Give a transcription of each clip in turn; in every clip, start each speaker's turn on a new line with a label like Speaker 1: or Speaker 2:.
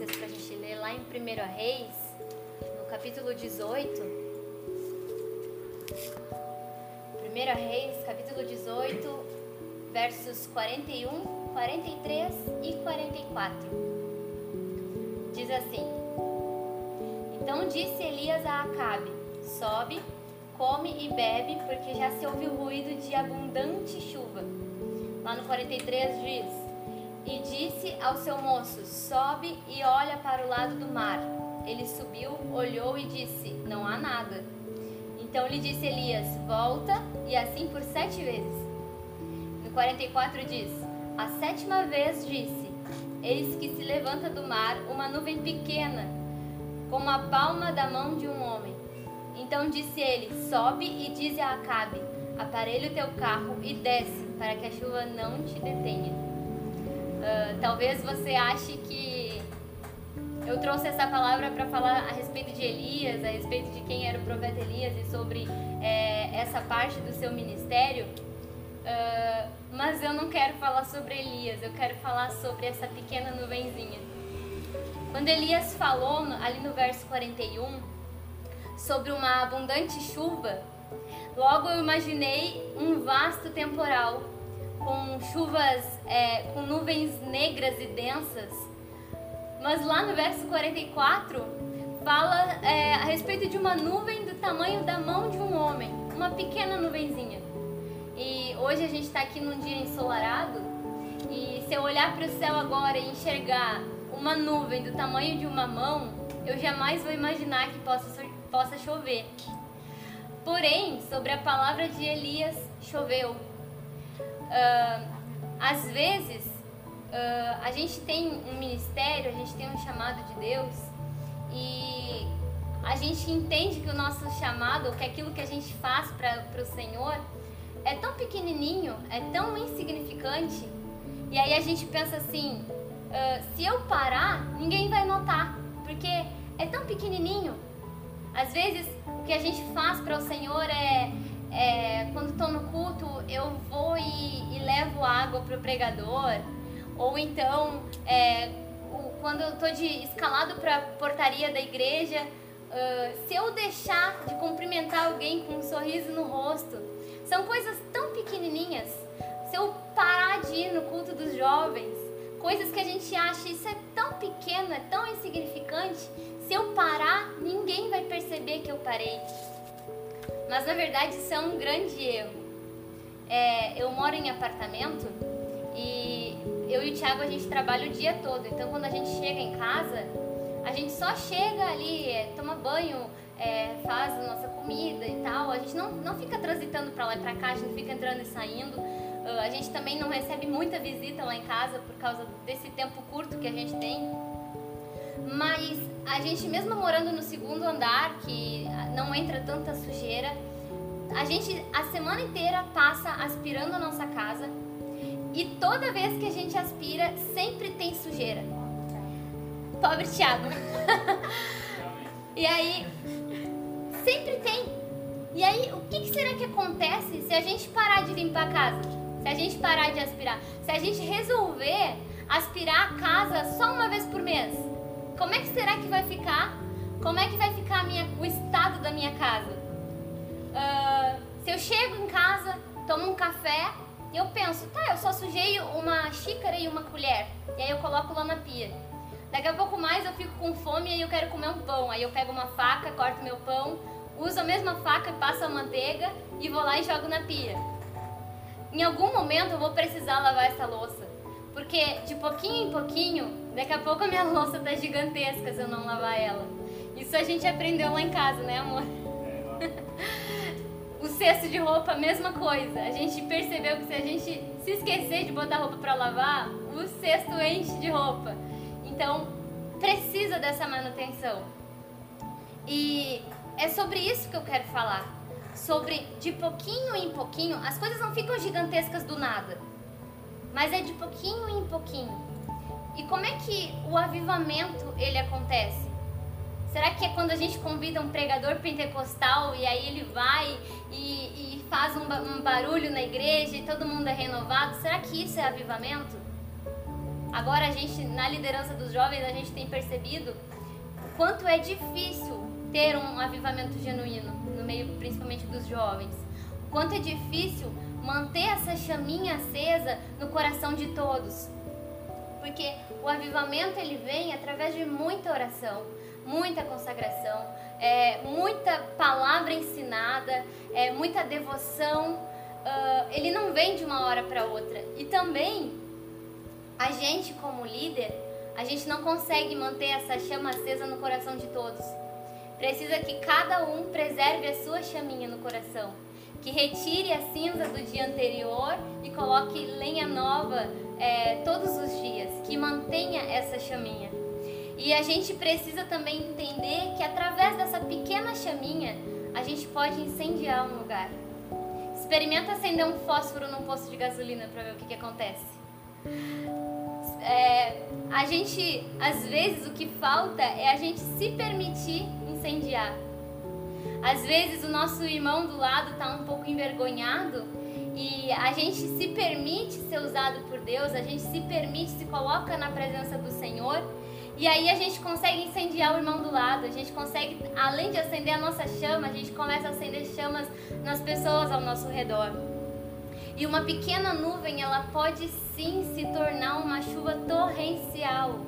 Speaker 1: vocês para a gente ler lá em 1 Reis, no capítulo 18. 1 Reis, capítulo 18, versos 41, 43 e 44. Diz assim: Então disse Elias a Acabe: Sobe, come e bebe, porque já se ouviu ruído de abundante chuva. Lá no 43 diz: e disse ao seu moço: Sobe e olha para o lado do mar. Ele subiu, olhou e disse: Não há nada. Então lhe disse Elias: Volta, e assim por sete vezes. No 44 diz: A sétima vez disse: Eis que se levanta do mar uma nuvem pequena, como a palma da mão de um homem. Então disse ele: Sobe e dize a Acabe: Aparelhe o teu carro e desce, para que a chuva não te detenha. Uh, talvez você ache que eu trouxe essa palavra para falar a respeito de Elias, a respeito de quem era o profeta Elias e sobre é, essa parte do seu ministério. Uh, mas eu não quero falar sobre Elias, eu quero falar sobre essa pequena nuvenzinha. Quando Elias falou ali no verso 41 sobre uma abundante chuva, logo eu imaginei um vasto temporal com chuvas, é, com nuvens negras e densas. Mas lá no verso 44 fala é, a respeito de uma nuvem do tamanho da mão de um homem, uma pequena nuvenzinha. E hoje a gente está aqui num dia ensolarado e se eu olhar para o céu agora e enxergar uma nuvem do tamanho de uma mão, eu jamais vou imaginar que possa, possa chover. Porém, sobre a palavra de Elias, choveu uh, às vezes uh, a gente tem um ministério, a gente tem um chamado de Deus e a gente entende que o nosso chamado, que aquilo que a gente faz para o Senhor é tão pequenininho, é tão insignificante e aí a gente pensa assim, uh, se eu parar, ninguém vai notar, porque é tão pequenininho. Às vezes o que a gente faz para o Senhor é é, quando estou no culto, eu vou e, e levo água para o pregador, ou então, é, o, quando eu estou de escalado para a portaria da igreja, uh, se eu deixar de cumprimentar alguém com um sorriso no rosto, são coisas tão pequenininhas. Se eu parar de ir no culto dos jovens, coisas que a gente acha isso é tão pequeno, é tão insignificante, se eu parar, ninguém vai perceber que eu parei. Mas na verdade isso é um grande erro. É, eu moro em apartamento e eu e o Thiago a gente trabalha o dia todo. Então quando a gente chega em casa, a gente só chega ali, é, toma banho, é, faz a nossa comida e tal. A gente não, não fica transitando para lá e para cá, a gente não fica entrando e saindo. Uh, a gente também não recebe muita visita lá em casa por causa desse tempo curto que a gente tem. Mas a gente mesmo morando no segundo andar, que não entra tanta sujeira, a gente a semana inteira passa aspirando a nossa casa e toda vez que a gente aspira sempre tem sujeira. Pobre Thiago. e aí sempre tem. E aí o que, que será que acontece se a gente parar de limpar a casa? Se a gente parar de aspirar? Se a gente resolver aspirar a casa só uma vez por mês? Como é que será que vai ficar? Como é que vai ficar minha, o estado da minha casa? Uh, se eu chego em casa, tomo um café e eu penso, tá, eu só sujei uma xícara e uma colher. E aí eu coloco lá na pia. Daqui a pouco mais eu fico com fome e eu quero comer um pão. Aí eu pego uma faca, corto meu pão, uso a mesma faca, passo a manteiga e vou lá e jogo na pia. Em algum momento eu vou precisar lavar essa louça. Porque de pouquinho em pouquinho Daqui a pouco a minha louça tá gigantesca se eu não lavar ela. Isso a gente aprendeu lá em casa, né, amor? o cesto de roupa, mesma coisa. A gente percebeu que se a gente se esquecer de botar roupa para lavar, o cesto enche de roupa. Então, precisa dessa manutenção. E é sobre isso que eu quero falar. Sobre de pouquinho em pouquinho, as coisas não ficam gigantescas do nada. Mas é de pouquinho em pouquinho. E como é que o avivamento ele acontece? Será que é quando a gente convida um pregador pentecostal e aí ele vai e, e faz um, um barulho na igreja e todo mundo é renovado? Será que isso é avivamento? agora a gente, na liderança dos jovens, a gente tem percebido o quanto é difícil ter um avivamento genuíno no meio, principalmente dos jovens. O quanto é difícil manter essa chaminha acesa no coração de todos. Porque o avivamento ele vem através de muita oração, muita consagração, é, muita palavra ensinada, é, muita devoção. Uh, ele não vem de uma hora para outra. E também a gente como líder, a gente não consegue manter essa chama acesa no coração de todos. Precisa que cada um preserve a sua chaminha no coração, que retire a cinza do dia anterior e coloque lenha nova é, todos os dias, que mantenha essa chaminha. E a gente precisa também entender que através dessa pequena chaminha a gente pode incendiar um lugar. Experimenta acender um fósforo num posto de gasolina para ver o que, que acontece. É, a gente, às vezes, o que falta é a gente se permitir incendiar. Às vezes, o nosso irmão do lado está um pouco envergonhado e a gente se permite ser usado por Deus, a gente se permite, se coloca na presença do Senhor. E aí a gente consegue incendiar o irmão do lado, a gente consegue, além de acender a nossa chama, a gente começa a acender chamas nas pessoas ao nosso redor. E uma pequena nuvem, ela pode sim se tornar uma chuva torrencial.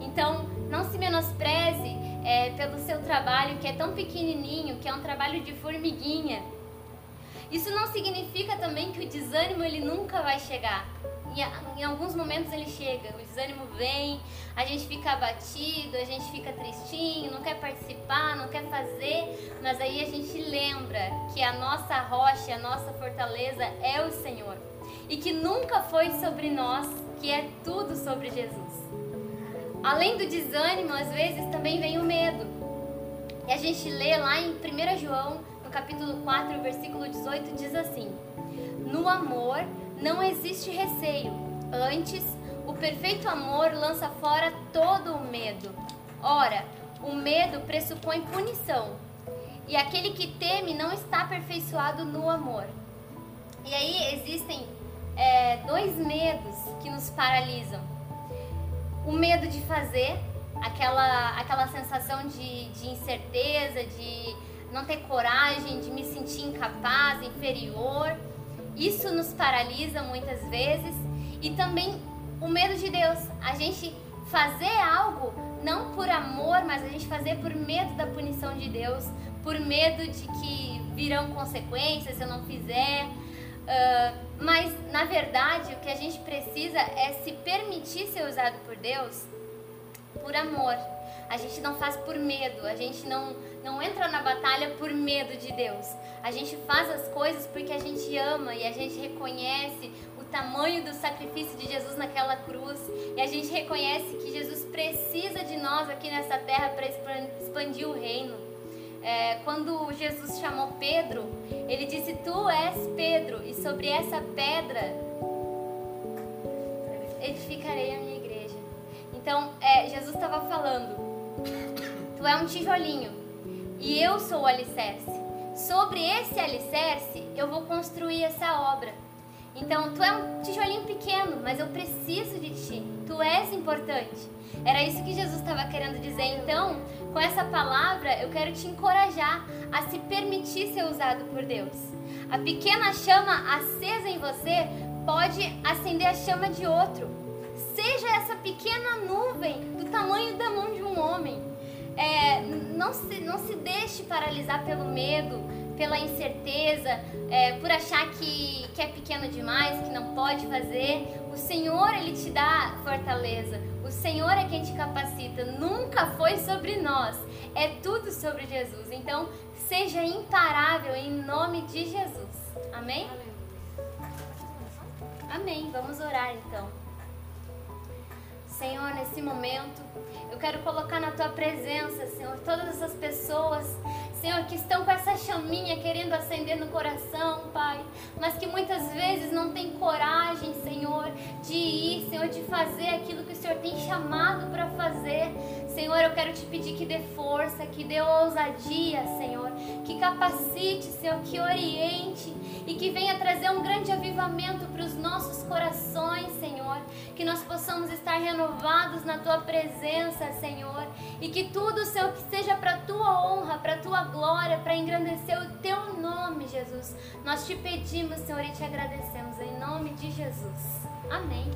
Speaker 1: Então, não se menospreze é, pelo seu trabalho, que é tão pequenininho, que é um trabalho de formiguinha. Isso não significa também que o desânimo ele nunca vai chegar. Em, em alguns momentos ele chega, o desânimo vem, a gente fica abatido, a gente fica tristinho, não quer participar, não quer fazer, mas aí a gente lembra que a nossa rocha, a nossa fortaleza é o Senhor e que nunca foi sobre nós, que é tudo sobre Jesus. Além do desânimo, às vezes também vem o medo. E a gente lê lá em 1 João capítulo 4, versículo 18 diz assim: No amor não existe receio, antes o perfeito amor lança fora todo o medo. Ora, o medo pressupõe punição, e aquele que teme não está aperfeiçoado no amor. E aí existem é, dois medos que nos paralisam: o medo de fazer, aquela, aquela sensação de, de incerteza, de não ter coragem, de me sentir incapaz, inferior. Isso nos paralisa muitas vezes e também o medo de Deus. A gente fazer algo não por amor, mas a gente fazer por medo da punição de Deus, por medo de que virão consequências se eu não fizer. Uh, mas na verdade o que a gente precisa é se permitir ser usado por Deus por amor. A gente não faz por medo, a gente não não entra na batalha por medo de Deus. A gente faz as coisas porque a gente ama e a gente reconhece o tamanho do sacrifício de Jesus naquela cruz. E a gente reconhece que Jesus precisa de nós aqui nessa terra para expandir o reino. É, quando Jesus chamou Pedro, ele disse: Tu és Pedro, e sobre essa pedra edificarei a minha. Então, é, Jesus estava falando: Tu é um tijolinho e eu sou o alicerce. Sobre esse alicerce eu vou construir essa obra. Então, tu é um tijolinho pequeno, mas eu preciso de ti. Tu és importante. Era isso que Jesus estava querendo dizer. Então, com essa palavra, eu quero te encorajar a se permitir ser usado por Deus. A pequena chama acesa em você pode acender a chama de outro. Seja essa pequena nuvem do tamanho da mão de um homem é, não, se, não se deixe paralisar pelo medo, pela incerteza, é, por achar que, que é pequeno demais, que não pode fazer. O Senhor, Ele te dá fortaleza. O Senhor é quem te capacita. Nunca foi sobre nós. É tudo sobre Jesus. Então, seja imparável em nome de Jesus. Amém? Amém. Vamos orar então. Senhor, nesse momento, eu quero colocar na tua presença, Senhor, todas essas pessoas Senhor, que estão com essa chaminha querendo acender no coração, Pai, mas que muitas vezes não tem coragem, Senhor, de ir, Senhor, de fazer aquilo que o Senhor tem chamado para fazer. Senhor, eu quero te pedir que dê força, que dê ousadia, Senhor, que capacite, Senhor, que oriente e que venha trazer um grande avivamento para os nossos corações, Senhor. Que nós possamos estar renovados na tua presença, Senhor, e que tudo, Senhor, que seja para tua honra, para tua glória, para engrandecer o teu nome, Jesus. Nós te pedimos, Senhor, e te agradecemos em nome de Jesus. Amém.